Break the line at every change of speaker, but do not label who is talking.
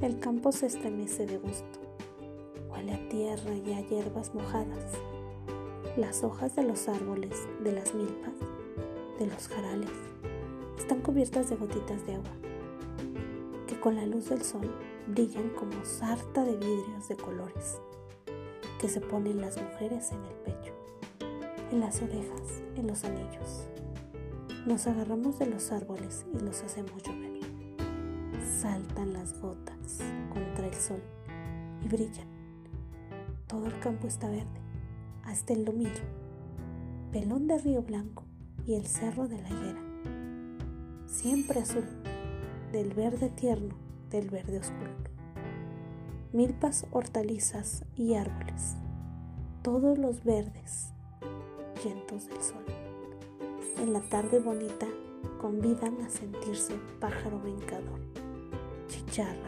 El campo se estremece de gusto. Huele a tierra y a hierbas mojadas. Las hojas de los árboles, de las milpas, de los jarales, están cubiertas de gotitas de agua, que con la luz del sol brillan como sarta de vidrios de colores, que se ponen las mujeres en el pecho, en las orejas, en los anillos. Nos agarramos de los árboles y los hacemos llover. Saltan las gotas contra el sol y brillan. Todo el campo está verde, hasta el lomillo, pelón de río blanco y el cerro de la higuera. Siempre azul, del verde tierno, del verde oscuro. Milpas, hortalizas y árboles, todos los verdes, vientos del sol en la tarde bonita convidan a sentirse pájaro brincador, chicharra